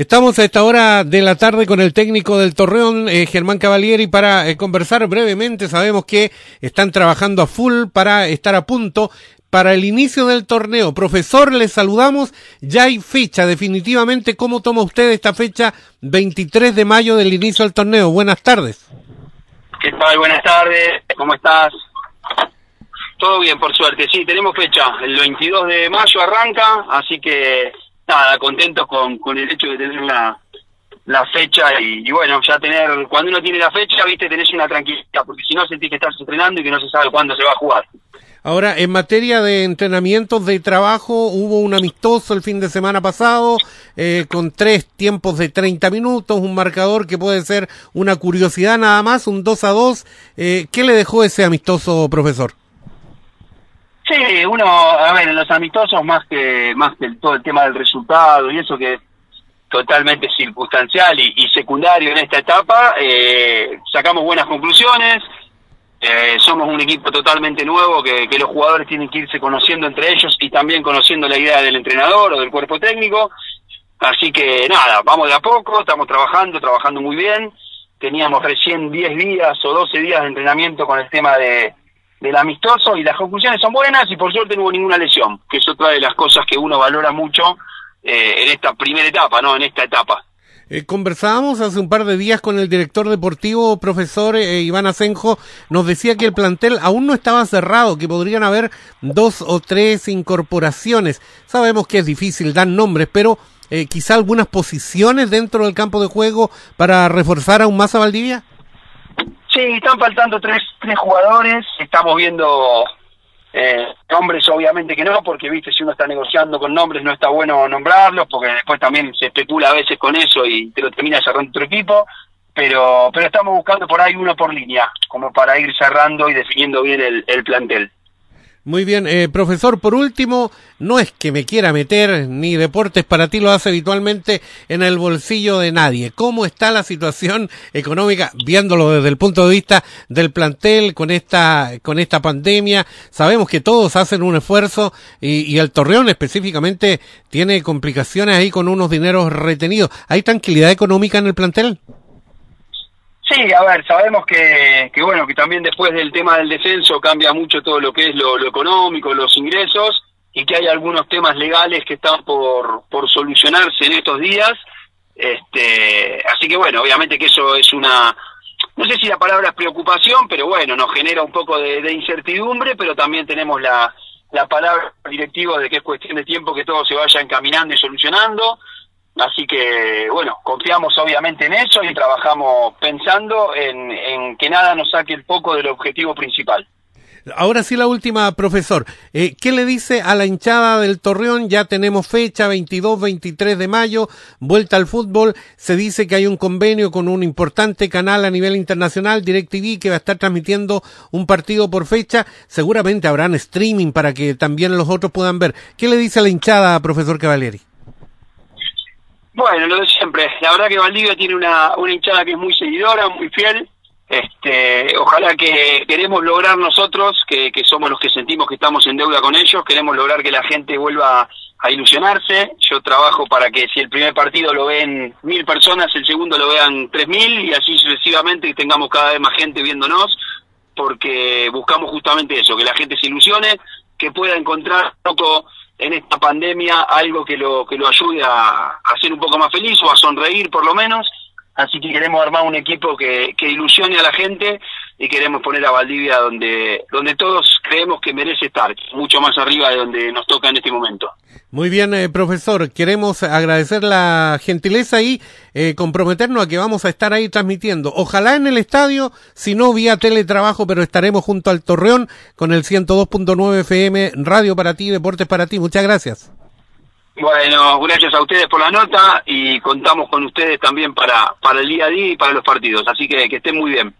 Estamos a esta hora de la tarde con el técnico del Torreón, eh, Germán Cavalieri, para eh, conversar brevemente. Sabemos que están trabajando a full para estar a punto para el inicio del torneo. Profesor, les saludamos. Ya hay fecha, definitivamente. ¿Cómo toma usted esta fecha 23 de mayo del inicio del torneo? Buenas tardes. ¿Qué tal? Buenas tardes. ¿Cómo estás? Todo bien, por suerte. Sí, tenemos fecha. El 22 de mayo arranca, así que nada, contentos con, con el hecho de tener la, fecha y, bueno, ya tener, cuando uno tiene la fecha, viste, tenés una tranquilidad, porque si no sentís que estás entrenando y que no se sabe cuándo se va a jugar. Ahora, en materia de entrenamientos de trabajo, hubo un amistoso el fin de semana pasado, eh, con tres tiempos de 30 minutos, un marcador que puede ser una curiosidad nada más, un 2 a 2. Eh, ¿Qué le dejó ese amistoso, profesor? Sí, uno, a ver, en los amistosos más que más que todo el tema del resultado y eso que es totalmente circunstancial y, secundario en esta etapa, eh, sacamos buenas conclusiones. Eh, somos un equipo totalmente nuevo que, los jugadores tienen que irse conociendo entre ellos y también conociendo la idea del entrenador o del cuerpo técnico. Así que nada, vamos de a poco, estamos trabajando, trabajando muy bien. Teníamos recién 10 días o 12 días de entrenamiento con el tema de, del amistoso y las conclusiones son buenas y por suerte no hubo ninguna lesión, que es otra de las cosas que uno valora mucho eh, en esta primera etapa, ¿no? En esta etapa. Eh, conversábamos hace un par de días con el director deportivo, profesor eh, Iván Asenjo, nos decía que el plantel aún no estaba cerrado, que podrían haber dos o tres incorporaciones. Sabemos que es difícil dar nombres, pero quizá algunas posiciones dentro del campo de juego para reforzar aún más a Valdivia. Sí, están faltando tres, tres jugadores, estamos viendo eh, nombres obviamente que no, porque viste, si uno está negociando con nombres no está bueno nombrarlos, porque después también se especula a veces con eso y te lo termina cerrando otro equipo, pero, pero estamos buscando por ahí uno por línea, como para ir cerrando y definiendo bien el, el plantel. Muy bien, eh, profesor, por último, no es que me quiera meter, ni deportes para ti lo hace habitualmente en el bolsillo de nadie. ¿Cómo está la situación económica, viéndolo desde el punto de vista del plantel con esta, con esta pandemia? Sabemos que todos hacen un esfuerzo y, y el Torreón específicamente tiene complicaciones ahí con unos dineros retenidos. ¿Hay tranquilidad económica en el plantel? Sí, a ver, sabemos que, que, bueno, que también después del tema del descenso cambia mucho todo lo que es lo, económico, los ingresos, y que hay algunos temas legales que están por, por solucionarse en estos días. Este, así que bueno, obviamente que eso es una, no sé si la palabra es preocupación, pero bueno, nos genera un poco de, de incertidumbre, pero también tenemos la, la palabra directiva de que es cuestión de tiempo que todo se vaya encaminando y solucionando. Así que, bueno, confiamos obviamente en eso y trabajamos pensando en, que nada nos saque el foco del objetivo principal. Ahora sí la última, profesor. Eh, ¿Qué le dice a la hinchada del Torreón? Ya tenemos fecha, 22, 23 de mayo, vuelta al fútbol. Se dice que hay un convenio con un importante canal a nivel internacional, DirecTV, que va a estar transmitiendo un partido por fecha. Seguramente habrán streaming para que también los otros puedan ver. ¿Qué le dice a la hinchada, profesor Cavalieri? Bueno, lo de siempre. La verdad que Valdivia tiene una, una hinchada que es muy seguidora, muy fiel. Este, ojalá que queremos lograr nosotros, que, somos los que sentimos que estamos en deuda con ellos, queremos lograr que la gente vuelva a ilusionarse. Yo trabajo para que si el primer partido lo ven mil personas, el segundo lo vean tres mil y así sucesivamente y tengamos cada vez más gente viéndonos, porque buscamos justamente eso, que la gente se ilusione, que pueda encontrar un poco en esta pandemia algo que lo, que lo ayude a, a ser un poco más feliz o a sonreír por lo menos. Así que queremos armar un equipo que, que ilusione a la gente y queremos poner a Valdivia donde, donde todos creemos que merece estar, mucho más arriba de donde nos toca en este momento. Muy bien, eh, profesor. Queremos agradecer la gentileza y eh, comprometernos a que vamos a estar ahí transmitiendo. Ojalá en el estadio, si no vía teletrabajo, pero estaremos junto al Torreón con el 102.9 FM, Radio para ti, Deportes para ti. Muchas gracias. Bueno, gracias a ustedes por la nota y contamos con ustedes también para, para el día a día y para los partidos. Así que que estén muy bien.